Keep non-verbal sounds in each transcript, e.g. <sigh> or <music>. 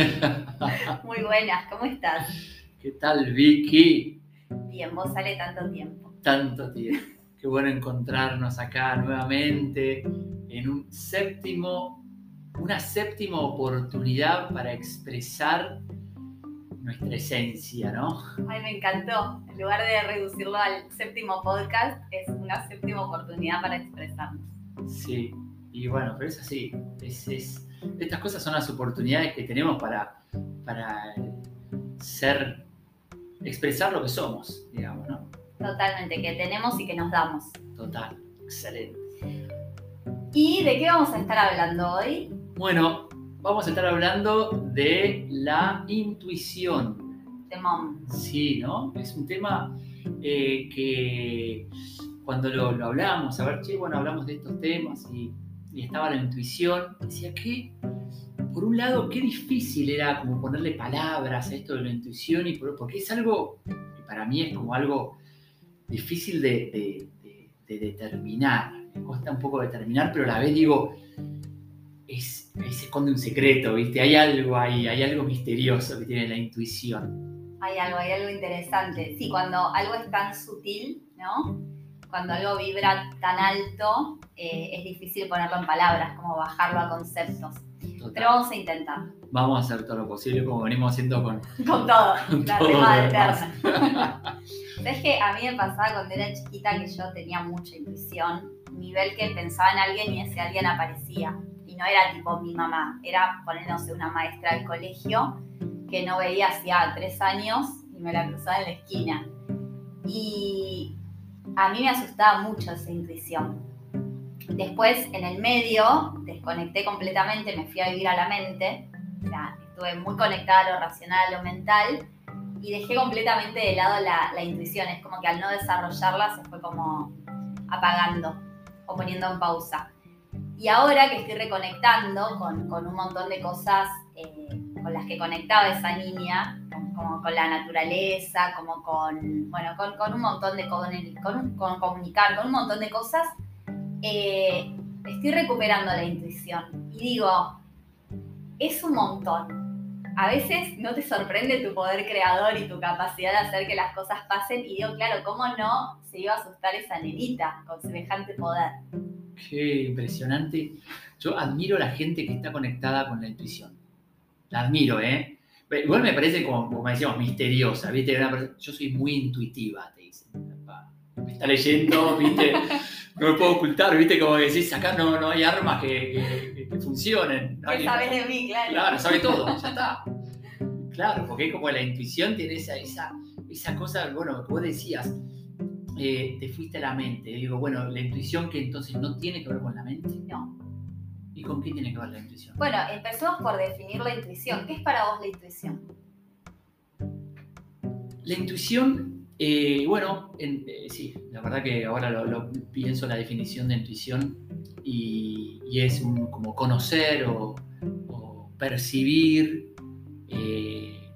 <laughs> Muy buenas, ¿cómo estás? ¿Qué tal, Vicky? Bien, vos sale tanto tiempo. Tanto tiempo. Qué bueno encontrarnos acá nuevamente en un séptimo, una séptima oportunidad para expresar nuestra esencia, ¿no? Ay, me encantó. En lugar de reducirlo al séptimo podcast, es una séptima oportunidad para expresarnos. Sí, y bueno, pero es así. Es, es- estas cosas son las oportunidades que tenemos para, para ser, expresar lo que somos, digamos, ¿no? Totalmente, que tenemos y que nos damos. Total, excelente. ¿Y de qué vamos a estar hablando hoy? Bueno, vamos a estar hablando de la intuición. De mom. Sí, ¿no? Es un tema eh, que cuando lo, lo hablamos, a ver, che, bueno, hablamos de estos temas y, y estaba la intuición, decía que, por un lado, qué difícil era como ponerle palabras a esto de la intuición, y por- porque es algo, para mí es como algo difícil de determinar, me cuesta un poco determinar, pero a la vez digo, es, ahí se esconde un secreto, ¿viste? Hay algo ahí, hay algo misterioso que tiene la intuición. Hay algo, hay algo interesante. Sí, cuando algo es tan sutil, ¿no? Cuando algo vibra tan alto, eh, es difícil ponerlo en palabras, como bajarlo a conceptos. Total. Pero vamos a intentar. Vamos a hacer todo lo posible como venimos haciendo con, <laughs> Con todo, <laughs> con la lo eterna. <laughs> ¿Sabes que a mí me pasaba cuando era chiquita que yo tenía mucha intuición? Nivel que pensaba en alguien y ese alguien aparecía. Y no era tipo mi mamá, era poniéndose una maestra del colegio que no veía hacía tres años y me la cruzaba en la esquina. Y a mí me asustaba mucho esa intuición. Después, en el medio, desconecté completamente, me fui a vivir a la mente. Sea, estuve muy conectada a lo racional, a lo mental, y dejé completamente de lado la, intuición. Es como que al no desarrollarla se fue como apagando o poniendo en pausa. Y ahora que estoy reconectando con, un montón de cosas eh, con las que conectaba esa niña, como con la naturaleza, como con, bueno, con, con un montón de, con, el- con, con comunicar, con un montón de cosas, eh, estoy recuperando la intuición. Y digo, es un montón. A veces no te sorprende tu poder creador y tu capacidad de hacer que las cosas pasen. Y digo, claro, ¿cómo no se iba a asustar esa nenita con semejante poder? Qué impresionante. Yo admiro a la gente que está conectada con la intuición. La admiro, ¿eh? Igual me parece como, como decíamos, misteriosa, ¿viste? Yo soy muy intuitiva, te dicen. Pa, Me está leyendo, ¿viste? No me puedo ocultar, ¿viste? Como decís, acá no, no hay armas que, que- que funcionen. No ¿Qué hay- sabes de mí, claro? Claro, sabe todo, ya está. Claro, porque es como la intuición tiene esa, esa, esa cosa, bueno, que vos decías, eh, te fuiste a la mente. Digo, bueno, la intuición que entonces no tiene que ver con la mente. No. ¿Y con qué tiene que ver la intuición? Bueno, empecemos por definir la intuición. ¿Qué es para vos la intuición? La intuición, eh, bueno, en- eh, sí, la verdad que ahora lo, lo pienso la definición de intuición y, y es un- como conocer o, o percibir eh,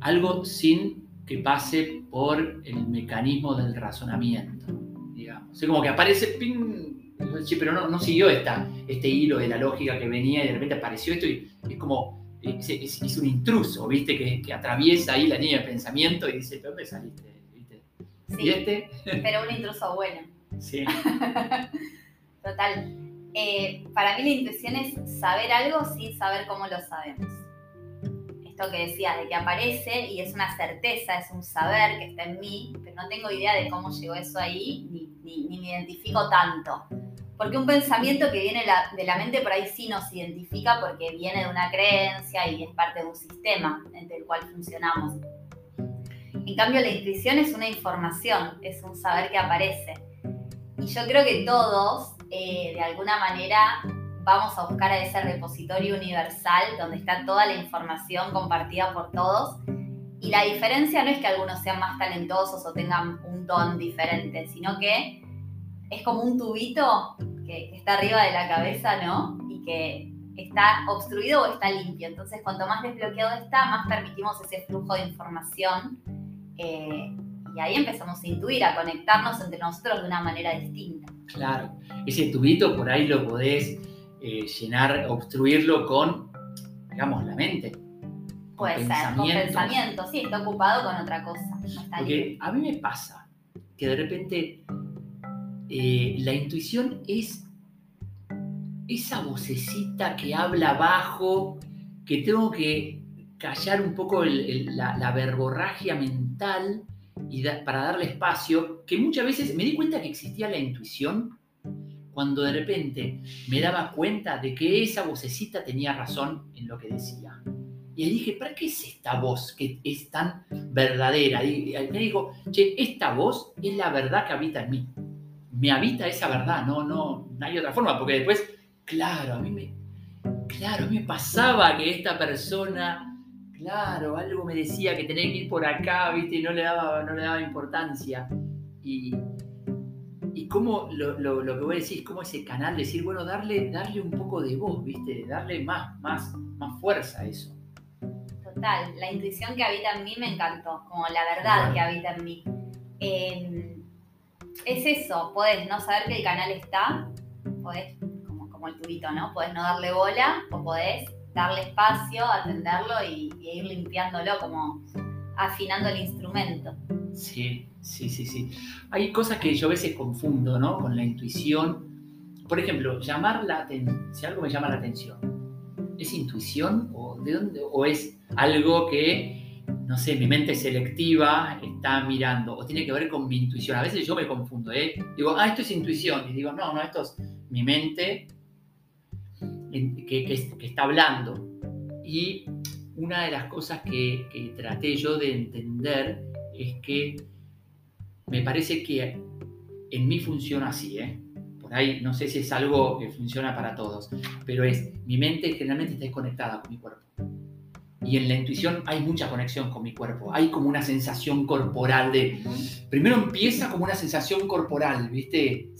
algo sin que pase por el mecanismo del razonamiento, digamos. O como que aparece, ping, sí, pero no, no siguió esta, este hilo de la lógica que venía y de repente apareció esto y es como es, es- es un intruso, ¿viste? Que, que atraviesa ahí la línea de pensamiento y dice, ¿de dónde saliste? ¿Viste? ¿Y Sí, este? pero un intruso bueno. Sí. <laughs> Total. Eh, para mí la intuición es saber algo sin saber cómo lo sabemos. Esto que decías, de que aparece y es una certeza, es un saber que está en mí, pero no tengo idea de cómo llegó eso ahí, ni, ni- ni me identifico tanto. Porque un pensamiento que viene la- de la mente por ahí sí nos identifica porque viene de una creencia y es parte de un sistema entre el cual funcionamos. En cambio, la intuición es una información, es un saber que aparece. Y yo creo que todos, eh, de alguna manera, vamos a buscar a ese repositorio universal donde está toda la información compartida por todos. Y la diferencia no es que algunos sean más talentosos o tengan un don diferente, sino que es como un tubito que, que está arriba de la cabeza, ¿no? Y que está obstruido o está limpio. Entonces, cuanto más desbloqueado está, más permitimos ese flujo de información. eh, y ahí empezamos a intuir, a conectarnos entre nosotros de una manera distinta. Claro. Ese tubito por ahí lo podés eh, llenar, obstruirlo con, digamos, la mente. Puede ser, con pensamiento, sí, está ocupado con otra cosa. Porque a mí me pasa que de repente eh, la intuición es esa vocecita que habla bajo, que tengo que callar un poco la, verborragia mental y para darle espacio, que muchas veces me di cuenta que existía la intuición cuando de repente me daba cuenta de que esa vocecita tenía razón en lo que decía. Y ahí dije, ¿para qué es esta voz que es tan verdadera? Y me dijo, che, esta voz es la verdad que habita en mí. Me habita esa verdad, no, no, no hay otra forma, porque después, claro, a mí me, claro, me pasaba que esta persona, claro, algo me decía que tenía que ir por acá, viste, y no le daba, no le daba importancia. Y, y cómo lo, lo, lo, que voy a decir, cómo ese canal, decir, bueno, darle, darle un poco de voz, viste, darle más, más, más fuerza a eso la intuición que habita en mí me encantó, como la verdad que habita en mí. Em, es eso, podés no saber que el canal está, podés, como, el tubito, ¿no? Podés no darle bola o podés darle espacio, atenderlo y, ir limpiándolo, como afinando el instrumento. Sí, sí, sí, sí. Hay cosas que yo a veces confundo, ¿no? Con la intuición. Por ejemplo, llamar la atención, si algo me llama la atención, ¿es intuición o de dónde? ¿O es algo que, no sé, mi mente selectiva está mirando, o tiene que ver con mi intuición. A veces yo me confundo, ¿eh? Digo, ah, esto es intuición, y digo, no, no, esto es mi mente que, está hablando. Y una de las cosas que, traté yo de entender es que me parece que en mí funciona así, ¿eh? Por ahí no sé si es algo que funciona para todos, pero es mi mente generalmente está desconectada con mi cuerpo. Y en la intuición hay mucha conexión con mi cuerpo. Hay como una sensación corporal de... Primero empieza como una sensación corporal, ¿viste?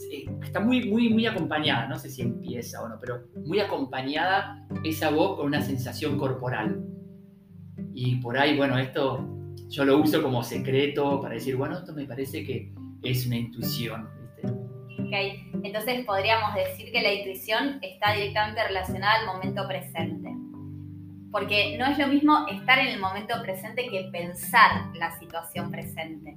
Está muy, muy, muy acompañada. No sé si empieza o no, pero muy acompañada esa voz con una sensación corporal. Y por ahí, bueno, esto yo lo uso como secreto para decir, bueno, esto me parece que es una intuición. ¿viste? Ok, entonces podríamos decir que la intuición está directamente relacionada al momento presente porque no es lo mismo estar en el momento presente que pensar la situación presente.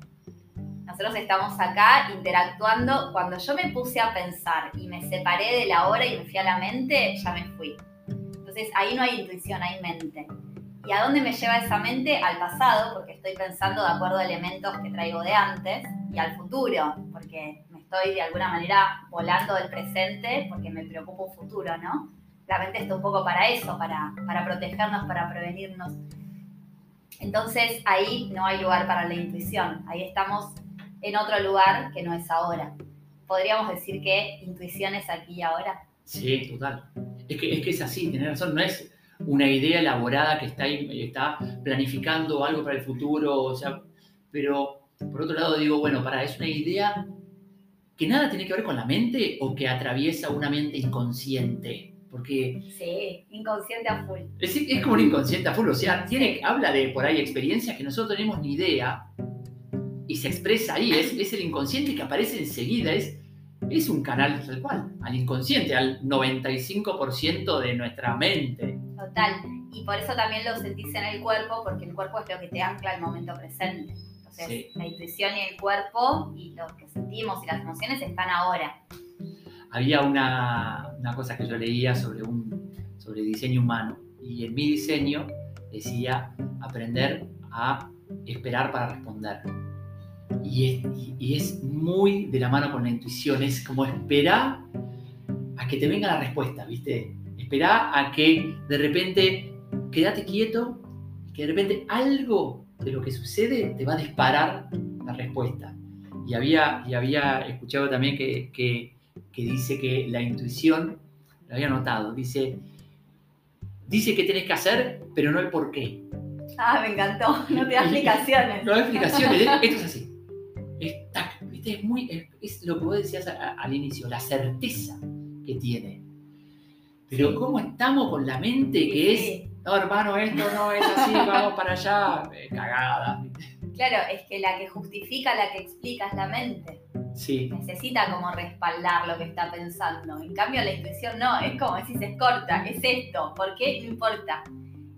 Nosotros estamos acá interactuando. Cuando yo me puse a pensar y me separé de la hora y me fui a la mente, ya me fui. Entonces ahí no hay intuición, hay mente. ¿Y a dónde me lleva esa mente? Al pasado, porque estoy pensando de acuerdo a elementos que traigo de antes, y al futuro, porque me estoy de alguna manera volando del presente, porque me preocupa un futuro, ¿no? La mente está un poco para eso, para, para protegernos, para prevenirnos. Entonces ahí no hay lugar para la intuición, ahí estamos en otro lugar que no es ahora. Podríamos decir que intuición es aquí y ahora. Sí, total. Es que es, que es así, tener razón, no es una idea elaborada que está, está planificando algo para el futuro, o sea, pero por otro lado digo, bueno, para, es una idea que nada tiene que ver con la mente o que atraviesa una mente inconsciente. Porque. Sí, inconsciente a full. Es, como un inconsciente a full. O sea, tiene, habla de por ahí experiencias que nosotros tenemos ni idea y se expresa ahí. Es, es el inconsciente que aparece enseguida. Es, es un canal tal cual, al inconsciente, al 95% de nuestra mente. Total. Y por eso también lo sentís en el cuerpo, porque el cuerpo es lo que te ancla al momento presente. Entonces, la intuición y el cuerpo y lo que sentimos y las emociones están ahora había una, cosa que yo leía sobre, un, sobre diseño humano y en mi diseño decía aprender a esperar para responder. Y es, muy de la mano con la intuición, es como esperar a que te venga la respuesta, ¿viste? Esperar a que de repente quédate quieto y que de repente algo de lo que sucede te va a disparar la respuesta. Y había, y había escuchado también que que dice que la intuición, lo había notado, dice, dice que tenés que hacer, pero no el por qué. Ah, me encantó, no te da explicaciones. No da explicaciones, esto es así. Es, muy, es, lo que vos decías al inicio, la certeza que tiene. Pero cómo estamos con la mente que es, no hermano, esto no es así, vamos para allá, eh, cagada. Claro, es que la que justifica, la que explica es la mente. Necesita como respaldar lo que está pensando. En cambio, la intuición no, es como decís, es corta, es esto, ¿por qué? No importa.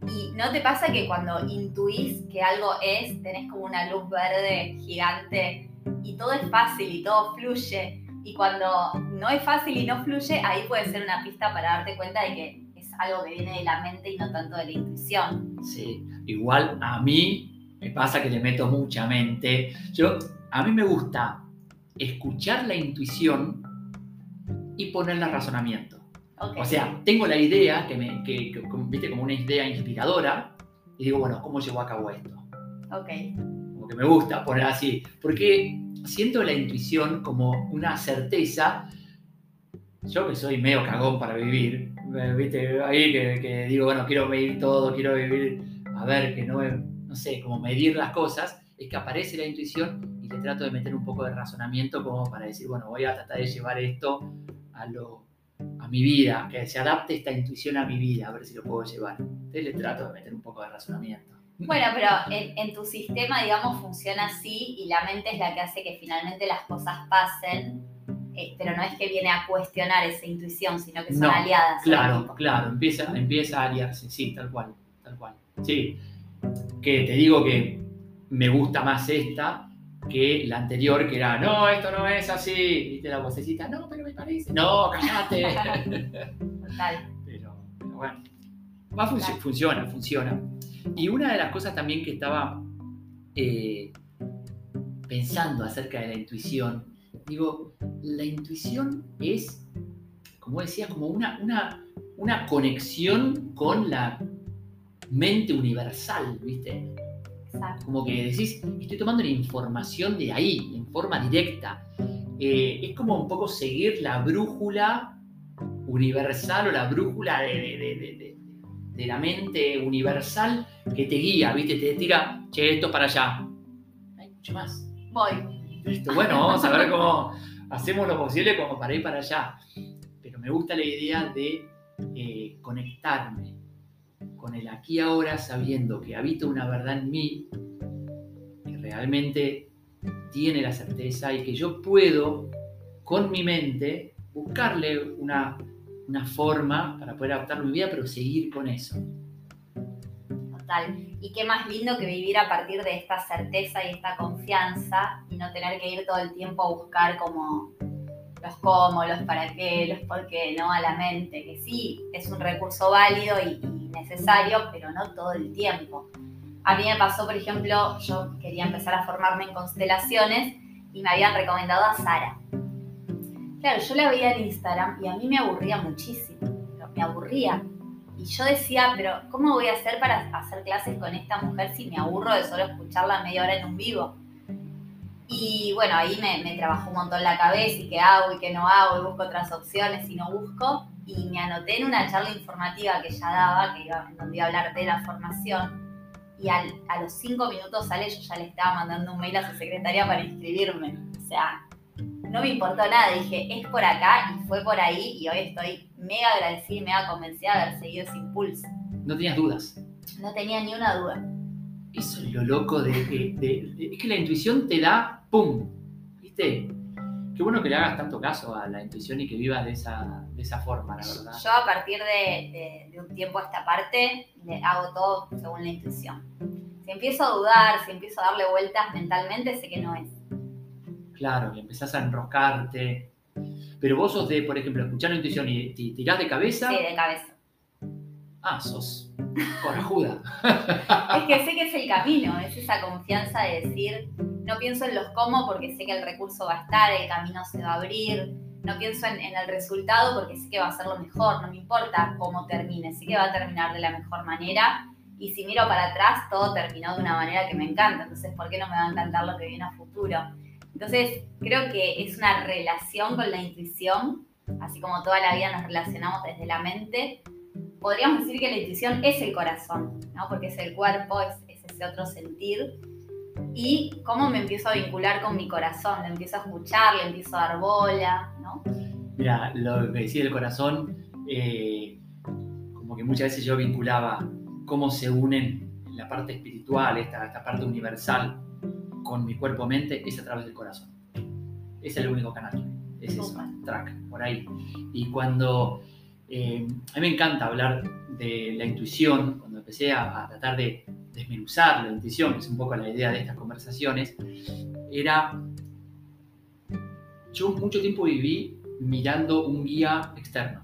Y no te pasa que cuando intuís que algo es, tenés como una luz verde gigante y todo es fácil y todo fluye. Y cuando no es fácil y no fluye, ahí puede ser una pista para darte cuenta de que es algo que viene de la mente y no tanto de la intuición. Sí, igual a mí me pasa que le meto mucha mente. Yo, a mí me gusta escuchar la intuición y ponerla en razonamiento. Ok. O sea, tengo la idea, que me, que, que- viste, como una idea inspiradora, y digo, bueno, ¿cómo llevo a cabo esto? ok. Como que me gusta poner así, porque siento la intuición como una certeza. Yo que soy medio cagón para vivir, eh, viste, ahí que, que digo, bueno, quiero medir todo, quiero vivir, a ver, que no, no sé, como medir las cosas, es que aparece la intuición le trato de meter un poco de razonamiento como para decir, bueno, voy a tratar de llevar esto a lo a mi vida, que se adapte esta intuición a mi vida, a ver si lo puedo llevar. Entonces le trato de meter un poco de razonamiento. Bueno, pero en, en tu sistema, digamos, funciona así y la mente es la que hace que finalmente las cosas pasen, eh, pero no es que viene a cuestionar esa intuición, sino que son No, aliadas. al Claro, claro, empieza, empieza a aliarse, sí, tal cual, tal cual. Sí, que te digo que me gusta más esta que la anterior, que era, no, esto no es así, viste la vocecita, no, pero me parece, no, cállate. <laughs> Total. pero, pero bueno, va, func- funciona, funciona. Y una de las cosas también que estaba eh, pensando acerca de la intuición, digo, la intuición es, como decías, como una, una, una conexión con la mente universal, ¿viste? Exacto. Como que decís, estoy tomando la información de ahí, en forma directa. Eh, es como un poco seguir la brújula universal o la brújula de, de- de- la mente universal que te guía, ¿viste? Te tira, che, esto es para allá. Hay mucho más. Voy. Listo, bueno, vamos a ver cómo hacemos lo posible como para ir para allá. Pero me gusta la idea de eh, conectarme con el aquí ahora sabiendo que habita una verdad en mí que realmente tiene la certeza y que yo puedo con mi mente buscarle una, una forma para poder adaptarlo a mi vida, pero seguir con eso. Total. Y qué más lindo que vivir a partir de esta certeza y esta confianza y no tener que ir todo el tiempo a buscar como los cómo, los para qué, los por qué, ¿no? A la mente, que sí, es un recurso válido y necesario, pero no todo el tiempo. A mí me pasó, por ejemplo, yo quería empezar a formarme en constelaciones y me habían recomendado a Sara. Claro, yo la veía en Instagram y a mí me aburría muchísimo, me aburría. Y yo decía, pero ¿cómo voy a hacer para hacer clases con esta mujer si me aburro de solo escucharla media hora en un vivo? Y bueno, ahí me, me trabajó un montón la cabeza y qué hago y qué no hago y busco otras opciones y no busco. Y me anoté en una charla informativa que ella daba, que iba, en donde iba a hablar de la formación. Y al- a los cinco minutos sale, yo ya le estaba mandando un mail a su secretaria para inscribirme. O sea, no me importó nada. Dije, es por acá y fue por ahí. Y hoy estoy mega agradecida y mega convencida de haber seguido ese impulso. No tenías dudas. No tenía ni una duda. Eso es lo loco de que, de- de- es que la intuición te da ¡pum! ¿Viste? Qué bueno que le hagas tanto caso a la intuición y que vivas de esa, de esa forma, la verdad. Yo a partir de, de- de un tiempo a esta parte le hago todo según la intuición. Si empiezo a dudar, si empiezo a darle vueltas mentalmente, sé que no es. Claro, y empezás a enroscarte. Pero vos sos de, por ejemplo, escuchar la intuición y te tirás de cabeza. Sí, de cabeza. Ah, sos corajuda. <laughs> Es que sé que es el camino, es esa confianza de decir, no pienso en los cómo porque sé que el recurso va a estar, el camino se va a abrir. No pienso en, el resultado porque sé que va a ser lo mejor, no me importa cómo termine, sé que va a terminar de la mejor manera. Y si miro para atrás, todo terminó de una manera que me encanta. Entonces, ¿por qué no me va a encantar lo que viene a futuro? Entonces, creo que es una relación con la intuición, así como toda la vida nos relacionamos desde la mente. Podríamos decir que la intuición es el corazón, ¿no? Porque es el cuerpo, es, es ese otro sentir. Y cómo me empiezo a vincular con mi corazón, le empiezo a escuchar, le empiezo a dar bola, ¿no? Mira, lo que decía el corazón, eh, como que muchas veces yo vinculaba cómo se unen la parte espiritual, esta, esta parte universal, con mi cuerpo-mente, es a través del corazón. Es el único canal. Es eso, track, por ahí. Y cuando Eh, a mí me encanta hablar de la intuición, cuando empecé a, a tratar de desmenuzar la intuición, que es un poco la idea de estas conversaciones, era, yo mucho tiempo viví mirando un guía externo,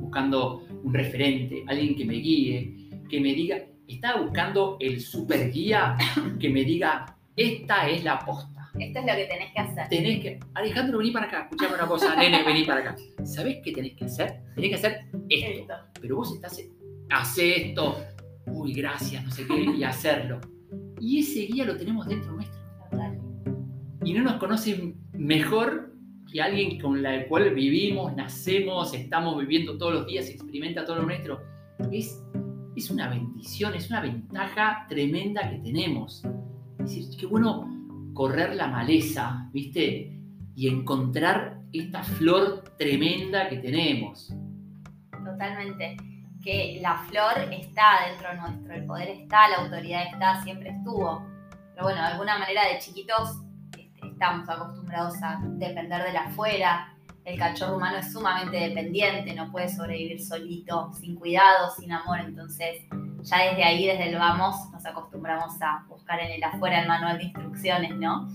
buscando un referente, alguien que me guíe, que me diga, estaba buscando el super guía que me diga, esta es la posta. Esto es lo que tenés que hacer. Tenés que, Alejandro, vení para acá, escuchame una cosa, nene, vení para acá. ¿Sabés qué tenés que hacer? Tenés que hacer esto. Esto. Pero vos estás, hace esto, uy, gracias, no sé qué, y hacerlo. Y ese guía lo tenemos dentro nuestro. Y no nos conocen mejor que alguien con la cual vivimos, nacemos, estamos viviendo todos los días, experimenta todo lo nuestro. Es, es una bendición, es una ventaja tremenda que tenemos. Es decir, qué bueno correr la maleza, ¿viste? Y encontrar esta flor tremenda que tenemos. Totalmente. Que la flor está dentro nuestro, el poder está, la autoridad está, siempre estuvo. Pero bueno, de alguna manera de chiquitos este, estamos acostumbrados a depender de la afuera. El cachorro humano es sumamente dependiente, no puede sobrevivir solito, sin cuidado, sin amor. Entonces, ya desde ahí, desde el vamos, nos acostumbramos a buscar en el afuera el manual de instrucciones, ¿no?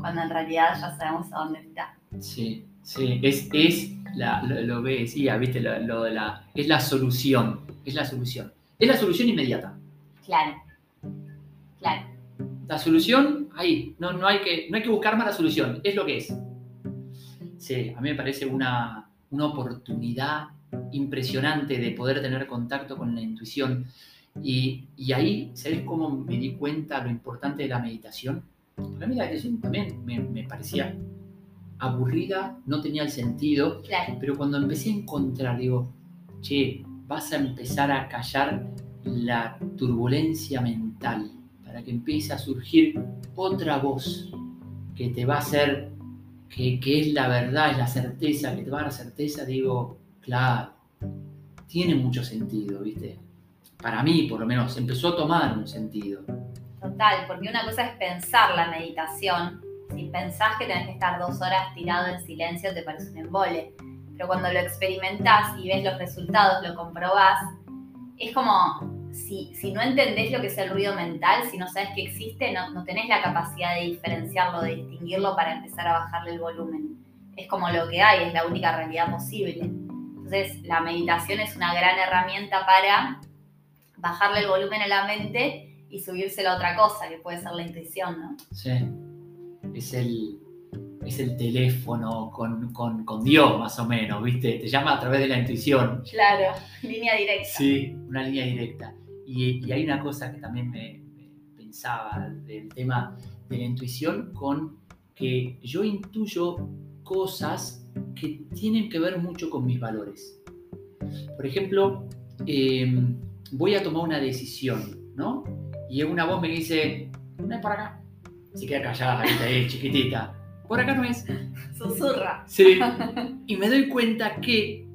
Cuando en realidad ya sabemos a dónde está. Sí, sí, es, es la, lo, lo que decía, ¿viste? Lo, lo de la, es la solución, es la solución. Es la solución inmediata. Claro. Claro. La solución, ahí, no, no, hay que, no hay que buscar más la solución, es lo que es. Sí, a mí me parece una, una oportunidad impresionante de poder tener contacto con la intuición. Y, y ahí, ¿sabes cómo me di cuenta lo importante de la meditación? Porque a mí la meditación también me, me parecía aburrida, no tenía el sentido, Claro. pero cuando empecé a encontrar, digo, che, vas a empezar a callar la turbulencia mental para que empiece a surgir otra voz que te va a hacer, que, que es la verdad, es la certeza, que te va a dar certeza, digo, claro, tiene mucho sentido, ¿viste? Para mí, por lo menos, empezó a tomar un sentido. Total, porque una cosa es pensar la meditación. Si pensás que tenés que estar dos horas tirado en silencio, te parece un embole. Pero cuando lo experimentás y ves los resultados, lo comprobás, es como si, si no entendés lo que es el ruido mental, si no sabes que existe, no, no tenés la capacidad de diferenciarlo, de distinguirlo para empezar a bajarle el volumen. Es como lo que hay, es la única realidad posible. Entonces, la meditación es una gran herramienta para bajarle el volumen a la mente y subírselo a otra cosa, que puede ser la intuición, ¿no? Sí. Es el, es el teléfono con, con, con Dios, más o menos, ¿viste? Te llama a través de la intuición. Claro, línea directa. Sí, una línea directa. Y, y hay una cosa que también me, me pensaba del tema de la intuición con que yo intuyo cosas que tienen que ver mucho con mis valores. Por ejemplo, eh, voy a tomar una decisión, ¿no? Y una voz me dice, no es por acá. Se queda callada, ¿viste? ahí, chiquitita. Por acá no es. Susurra. Sí. <laughs> Y me doy cuenta que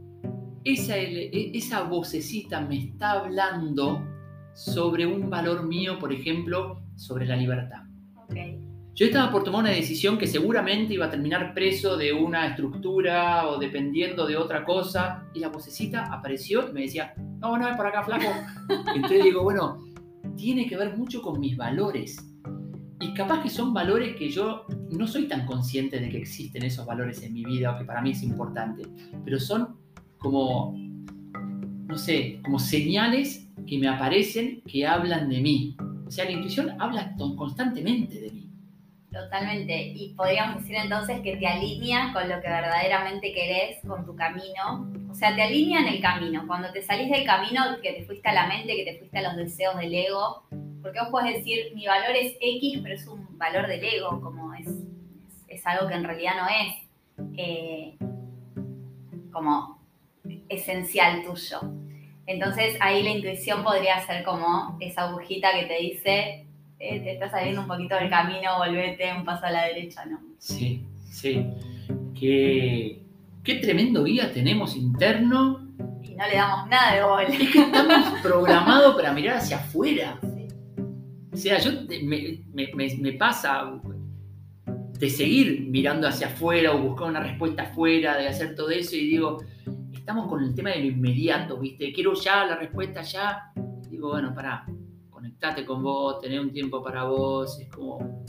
esa, ele- esa vocecita me está hablando sobre un valor mío, por ejemplo, sobre la libertad. Ok. Yo estaba por tomar una decisión que seguramente iba a terminar preso de una estructura o dependiendo de otra cosa, y la vocecita apareció y me decía, no, no, es por acá, flaco. <laughs> Entonces digo, bueno, tiene que ver mucho con mis valores. Y capaz que son valores que yo no soy tan consciente de que existen esos valores en mi vida o que para mí es importante, pero son como, no sé, como señales que me aparecen que hablan de mí. O sea, la intuición habla constantemente de mí. Totalmente. Y podríamos decir entonces que te alinea con lo que verdaderamente querés, con tu camino. O sea, te alinea en el camino. Cuando te salís del camino, que te fuiste a la mente, que te fuiste a los deseos del ego. Porque vos podés decir, mi valor es X, pero es un valor del ego, como es, es, es algo que en realidad no es eh, como esencial tuyo. Entonces ahí la intuición podría ser como esa agujita que te dice, eh, te está saliendo un poquito del camino, volvete un paso a la derecha, ¿no? Sí, sí. Qué, qué tremendo guía tenemos interno. Y no le damos nada de bola. Es que estamos <laughs> programados para mirar hacia afuera. O sea, yo me pasa de seguir mirando hacia afuera o buscar una respuesta afuera, de hacer todo eso y digo, estamos con el tema de lo inmediato, ¿viste? Quiero ya la respuesta ya. Digo, bueno, pará, conectate con vos, tener un tiempo para vos, es como...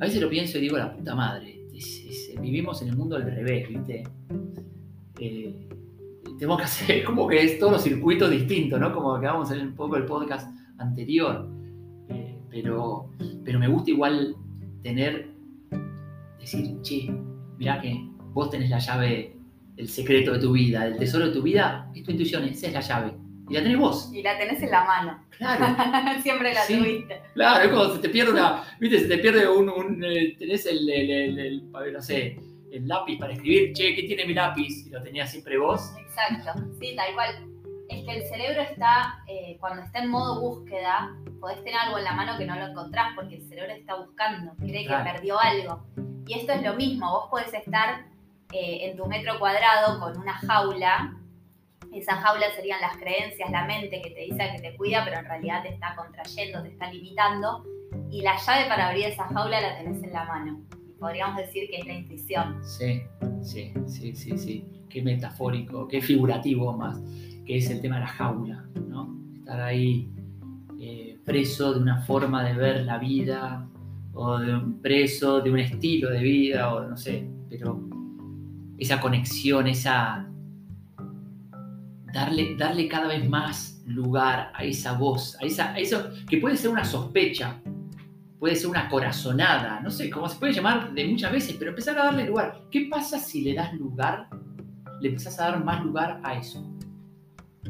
A veces lo pienso y digo, la puta madre, vivimos en el mundo al revés, ¿viste? Eh, tenemos que hacer <laughs> como que es todos los circuitos distintos, ¿no? Como acabamos en un poco el podcast anterior. Pero, pero me gusta igual tener, decir, che, mirá que vos tenés la llave, el secreto de tu vida, el tesoro de tu vida, es tu intuición, esa es la llave. Y la tenés vos. Y la tenés en la mano. Claro. <laughs> Siempre la tuviste. Claro, es como se te pierde una. Viste, se te pierde un. un eh, tenés el, el, el, no sé, el lápiz para escribir. Che, ¿qué tiene mi lápiz? Y lo tenías siempre vos. Exacto. Sí, tal cual. Es que el cerebro está. Eh, cuando está en modo búsqueda, podés tener algo en la mano que no lo encontrás porque el cerebro está buscando. Cree que perdió algo. Y esto es lo mismo. Vos podés estar eh, en tu metro cuadrado con una jaula esa jaula serían las creencias, la mente que te dice que te cuida, pero en realidad te está contrayendo, te está limitando. Y la llave para abrir esa jaula la tenés en la mano. podríamos decir que es la intuición. Sí, sí, sí, sí, sí. Qué metafórico, qué figurativo más, que es el tema de la jaula. Estar ahí eh, preso de una forma de ver la vida, o de un preso de un estilo de vida, o no sé, pero esa conexión, esa darle, darle cada vez más lugar a esa voz, a, esa, eso que puede ser una sospecha, puede ser una corazonada, no sé, cómo se puede llamar de muchas veces, pero empezar a darle lugar. ¿Qué pasa si le das lugar, le empezás a dar más lugar a eso?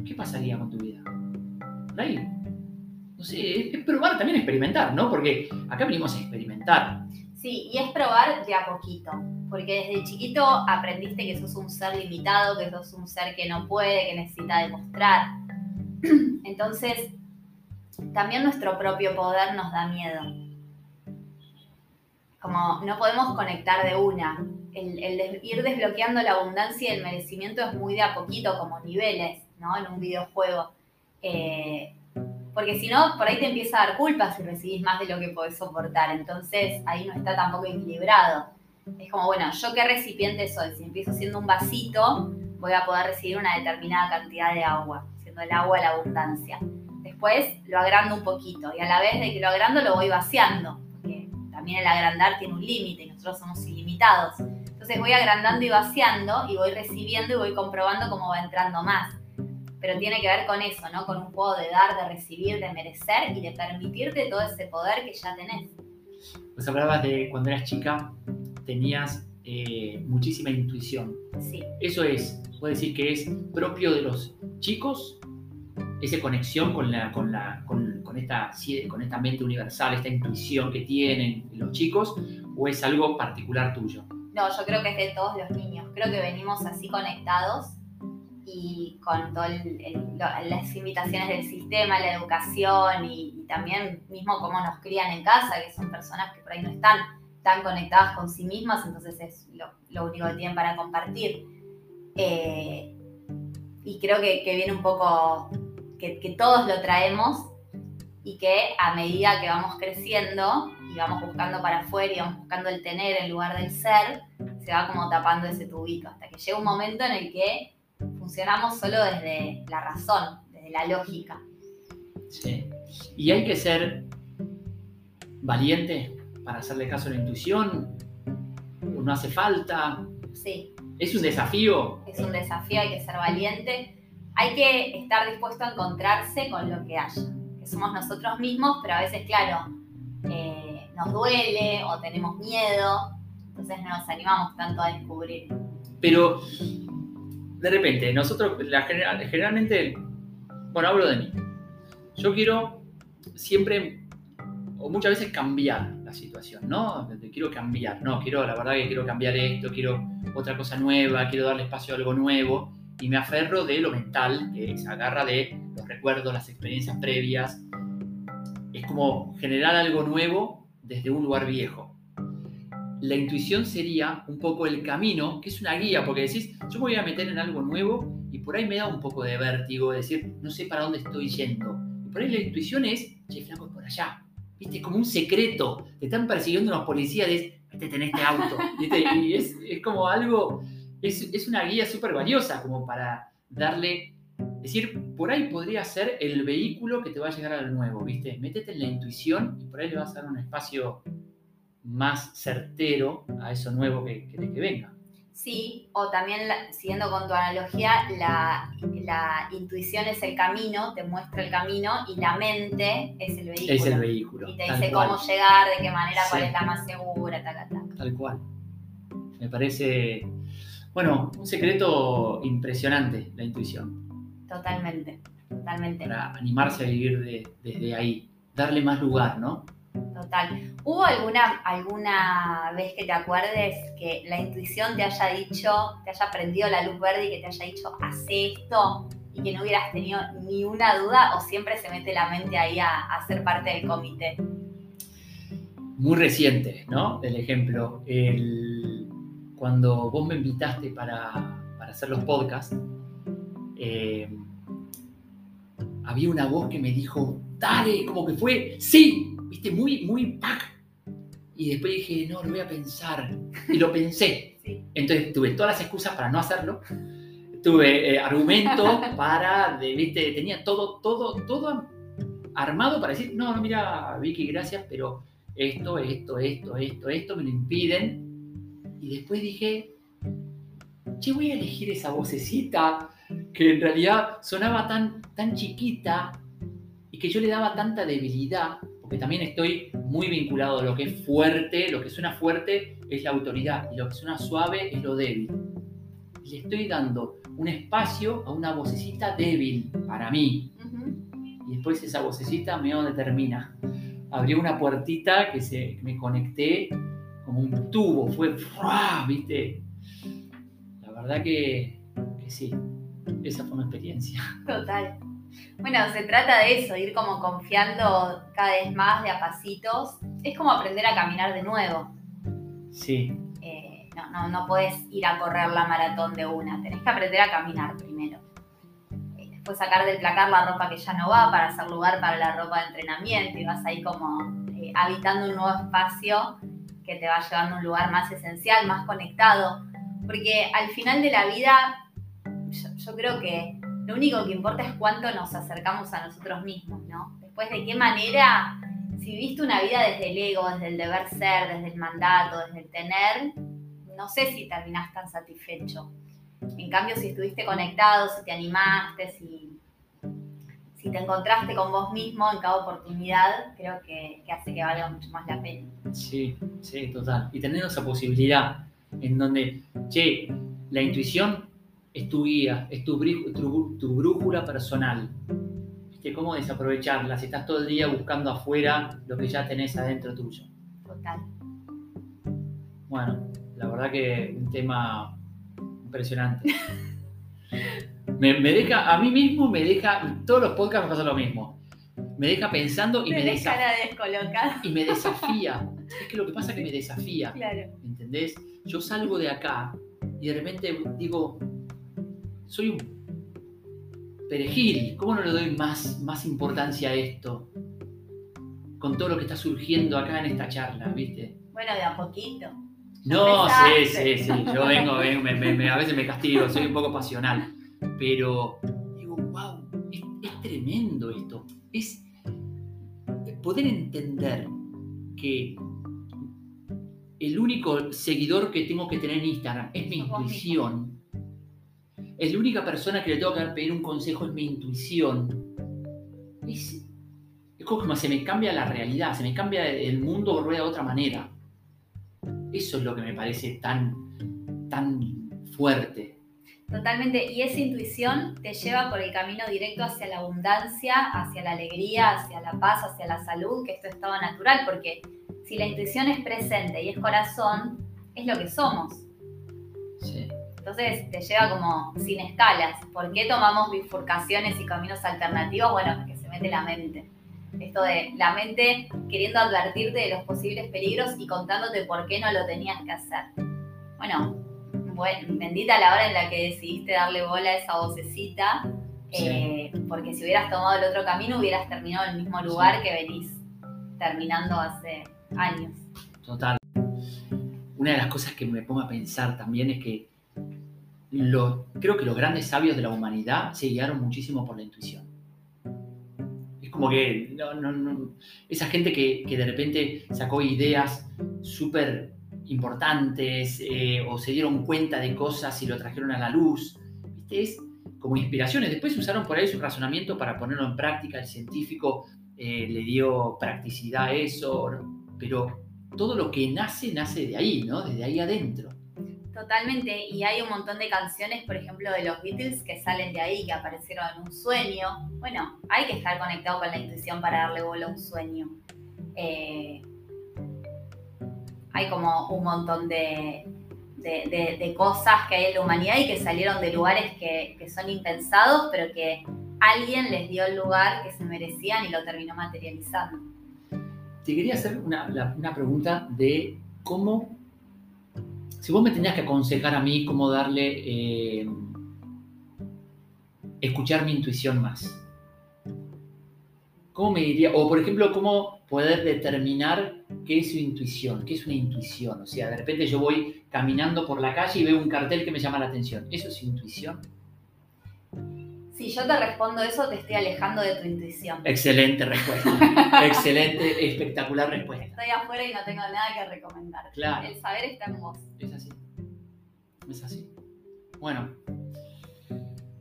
¿Qué pasaría con tu vida? ahí, no sé, es probar, también experimentar, ¿no? Porque acá venimos a experimentar. Sí, y es probar de a poquito, porque desde chiquito aprendiste que sos un ser limitado, que sos un ser que no puede, que necesita demostrar. <clears throat> Entonces, también nuestro propio poder nos da miedo. Como no podemos conectar de una. El, ir desbloqueando la abundancia y el merecimiento es muy de a poquito, como niveles, ¿no? En un videojuego. Eh, porque si no, por ahí te empieza a dar culpa si recibís más de lo que podés soportar. Entonces ahí no está tampoco equilibrado. Es como, bueno, ¿yo qué recipiente soy? Si empiezo siendo un vasito, voy a poder recibir una determinada cantidad de agua, siendo el agua la abundancia. Después lo agrando un poquito y a la vez de que lo agrando lo voy vaciando, porque también el agrandar tiene un límite y nosotros somos ilimitados. Entonces voy agrandando y vaciando y voy recibiendo y voy comprobando cómo va entrando más pero tiene que ver con eso, ¿no? Con un juego de dar, de recibir, de merecer y de permitirte todo ese poder que ya tenés. Pues hablabas de cuando eras chica, tenías eh, muchísima intuición. Sí. Eso es, puedo decir que es propio de los chicos, esa conexión con, la, con, la, con, con, esta, con esta mente universal, esta intuición que tienen los chicos, o es algo particular tuyo? No, yo creo que es de todos los niños. Creo que venimos así conectados y con todas las invitaciones del sistema, la educación y, también mismo cómo nos crían en casa, que son personas que por ahí no están tan conectadas con sí mismas, entonces es lo, único que tienen para compartir. Eh, y creo que, viene un poco, que, que todos lo traemos y que a medida que vamos creciendo y vamos buscando para afuera y vamos buscando el tener en lugar del ser, se va como tapando ese tubito, hasta que llega un momento en el que funcionamos solo desde la razón, desde la lógica. Sí. Y hay que ser valiente para hacerle caso a la intuición. No hace falta. Sí. Es un desafío. Es un desafío, hay que ser valiente. Hay que estar dispuesto a encontrarse con lo que haya. Que somos nosotros mismos, pero a veces, claro, eh, nos duele o tenemos miedo. Entonces no nos animamos tanto a descubrir. Pero de repente, nosotros generalmente, bueno, hablo de mí. Yo quiero siempre, o muchas veces cambiar la situación, ¿no? Quiero cambiar, no, quiero, la verdad que quiero cambiar esto, quiero otra cosa nueva, quiero darle espacio a algo nuevo, y me aferro de lo mental, que se agarra de los recuerdos, las experiencias previas. Es como generar algo nuevo desde un lugar viejo la intuición sería un poco el camino, que es una guía, porque decís, yo me voy a meter en algo nuevo y por ahí me da un poco de vértigo, decir, no sé para dónde estoy yendo. Y por ahí la intuición es, che, flaco, es por allá. ¿Viste? Como un secreto. Te están persiguiendo unos policías, de, métete en este auto. <laughs> Y es, como algo es, es una guía súper valiosa como para darle, es decir, por ahí podría ser el vehículo que te va a llegar a lo nuevo, ¿viste? Métete en la intuición y por ahí le vas a dar un espacio más certero a eso nuevo que que venga. Sí, o también la- siguiendo con tu analogía, la, la intuición es el camino, te muestra el camino y la mente es el vehículo. Es el vehículo. Y te tal dice cual, cómo llegar, de qué manera, cuál es la más segura, ta, ta, ta. Tal cual. Me parece, bueno, un secreto impresionante la intuición. Totalmente, totalmente. Para animarse a vivir de- desde ahí. Darle más lugar, ¿no? Total. ¿Hubo alguna, alguna vez que te acuerdes que la intuición te haya dicho, te haya prendido la luz verde y que te haya dicho, hace esto y que no hubieras tenido ni una duda o siempre se mete la mente ahí a, a ser parte del comité? muy reciente, ¿no? El ejemplo, cuando vos me invitaste para, para hacer los podcasts, eh, había una voz que me dijo, dale, como que fue, sí, viste, muy, muy, ¡pac! Y después dije, no, lo voy a pensar. Y lo pensé. <laughs> Sí. Entonces tuve todas las excusas para no hacerlo. Tuve eh, argumentos <laughs> para, de, viste, tenía todo, todo, todo armado para decir, no, no, mira, Vicky, gracias, pero esto, esto, esto, esto, esto me lo impiden. Y después dije, che, voy a elegir esa vocecita que en realidad sonaba tan, tan chiquita y que yo le daba tanta debilidad, porque también estoy muy vinculado a lo que es fuerte, lo que suena fuerte es la autoridad y lo que suena suave es lo débil. Y le estoy dando un espacio a una vocecita débil para mí. Y después esa vocecita me donde termina. Abrió una puertita que se, me conecté como un tubo, fue, ¡fua! ¿viste? La verdad que, que sí, esa fue una experiencia. Total. Bueno, se trata de eso, ir como confiando cada vez más de a pasitos. Es como aprender a caminar de nuevo. Sí, Eh, no, no, no podés ir a correr la maratón de una, tenés que aprender a caminar primero. Eh, Después sacar del placar la ropa que ya no va para hacer lugar para la ropa de entrenamiento y vas ahí como eh, habitando un nuevo espacio que te va llevando a un lugar más esencial, más conectado. Porque al final de la vida, yo, yo creo que lo único que importa es cuánto nos acercamos a nosotros mismos, ¿no? Después de qué manera, si viviste una vida desde el ego, desde el deber ser, desde el mandato, desde el tener, no sé si terminás tan satisfecho. En cambio, si estuviste conectado, si te animaste, si, si te encontraste con vos mismo en cada oportunidad, creo que, que hace que valga mucho más la pena. sí, sí, total. Y tener esa posibilidad en donde, che, la intuición es tu guía, es tu, brí- tu, tu brújula personal. ¿Cómo desaprovecharla si estás todo el día buscando afuera lo que ya tenés adentro tuyo? Total. Bueno, la verdad que un tema impresionante. <laughs> Me, me deja, a mí mismo me deja, todos los podcasts me pasa lo mismo. Me deja pensando y me, Tenés desa- cara de descolocada. y me desafía. Es que lo que pasa es que me desafía. <laughs> Claro. ¿Entendés? Yo salgo de acá y de repente digo, soy un perejil, ¿cómo no le doy más, más importancia a esto? Con todo lo que está surgiendo acá en esta charla, ¿viste? Bueno, de a poquito. No, sí, sí, sí, yo vengo, vengo, me- me- me- a veces me castigo, soy un poco pasional, pero digo, wow, es, es tremendo esto. Es poder entender que el único seguidor que tengo que tener en Instagram es mi intuición. Es la única persona que le tengo que pedir un consejo es mi intuición. Es, es como se me cambia la realidad, se me cambia el mundo rueda de otra manera. Eso es lo que me parece tan, tan fuerte. Totalmente. Y esa intuición te lleva por el camino directo hacia la abundancia, hacia la alegría, hacia la paz, hacia la salud, que es tu estado natural, porque si la intuición es presente y es corazón, es lo que somos. Sí. Entonces te lleva como sin escalas. ¿Por qué tomamos bifurcaciones y caminos alternativos? Bueno, porque se mete la mente. Esto de la mente queriendo advertirte de los posibles peligros y contándote por qué no lo tenías que hacer. Bueno, bueno bendita la hora en la que decidiste darle bola a esa vocecita, eh, porque si hubieras tomado el otro camino hubieras terminado en el mismo lugar Sí. que venís terminando hace años. Total. Una de las cosas que me pongo a pensar también es que creo que los grandes sabios de la humanidad se guiaron muchísimo por la intuición. Es como que no, no, no, esa gente que, de repente sacó ideas súper importantes eh, o se dieron cuenta de cosas y lo trajeron a la luz, es como inspiraciones. Después usaron por ahí su razonamiento para ponerlo en práctica. El científico eh, le dio practicidad a eso, pero todo lo que nace, nace de ahí, ¿no? Desde ahí adentro. Totalmente, y hay un montón de canciones, por ejemplo, de los Beatles que salen de ahí, que aparecieron en un sueño. Bueno, hay que estar conectado con la intuición para darle bola a un sueño. Eh, hay como un montón de, cosas que hay en la humanidad y que salieron de lugares que, son impensados, pero que alguien les dio el lugar que se merecían y lo terminó materializando. Te quería hacer una, una pregunta de cómo, si vos me tenías que aconsejar a mí cómo darle, eh, escuchar mi intuición más. ¿Cómo me diría? O por ejemplo, ¿cómo poder determinar qué es su intuición? ¿Qué es una intuición? O sea, de repente yo voy caminando por la calle y veo un cartel que me llama la atención. ¿Eso es intuición? Si yo te respondo eso, te estoy alejando de tu intuición. Excelente respuesta. <laughs> Excelente, espectacular respuesta. Estoy afuera y no tengo nada que recomendar. Claro. El saber está en vos. Es así. Es así. Bueno,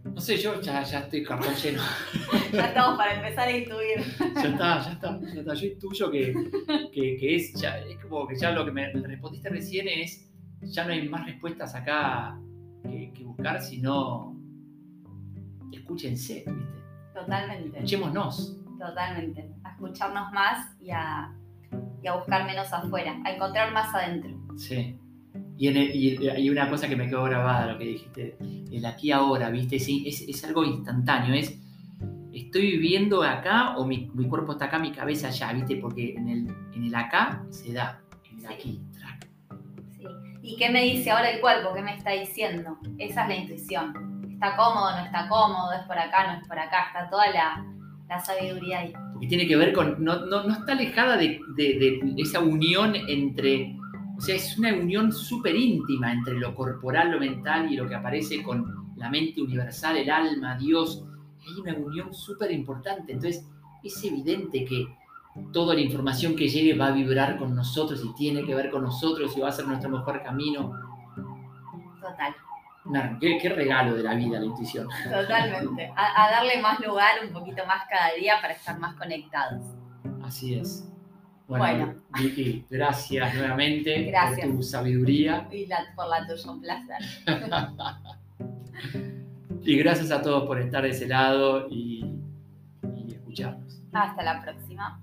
no sé, yo ya, ya estoy cartón lleno. <laughs> ya estamos para empezar a intuir. ya está, ya está, ya está. Yo intuyo que, que, es, ya, es como que ya lo que me, respondiste recién es, ya no hay más respuestas acá que, buscar, sino escúchense, ¿viste? Totalmente. Escuchémonos. Totalmente. A escucharnos más y a, y a buscar menos afuera, a encontrar más adentro. Sí. Y, hay una cosa que me quedó grabada, lo que dijiste, el aquí ahora, ¿viste? Es, es, algo instantáneo, es, estoy viviendo acá o mi, cuerpo está acá, mi cabeza allá, ¿viste? Porque en el, en el acá se da, en el aquí, track. Sí. ¿Y qué me dice ahora el cuerpo? ¿Qué me está diciendo? Esa es la intuición. ¿Está cómodo, no está cómodo? ¿Es por acá, no es por acá? Está toda la, la sabiduría ahí. Porque tiene que ver con, no, no, no está alejada de, de, de esa unión entre o sea, es una unión súper íntima entre lo corporal, lo mental y lo que aparece con la mente universal, el alma, Dios. Hay una unión súper importante. Entonces, es evidente que toda la información que llegue va a vibrar con nosotros y tiene que ver con nosotros y va a ser nuestro mejor camino. Total. Qué, regalo de la vida la intuición. Totalmente. a darle más lugar un poquito más cada día para estar más conectados. Así es. Bueno, Vicky, gracias nuevamente por tu sabiduría. Y por la tuya, un placer. <laughs> y gracias a todos por estar de ese lado y, y escucharnos. Hasta la próxima.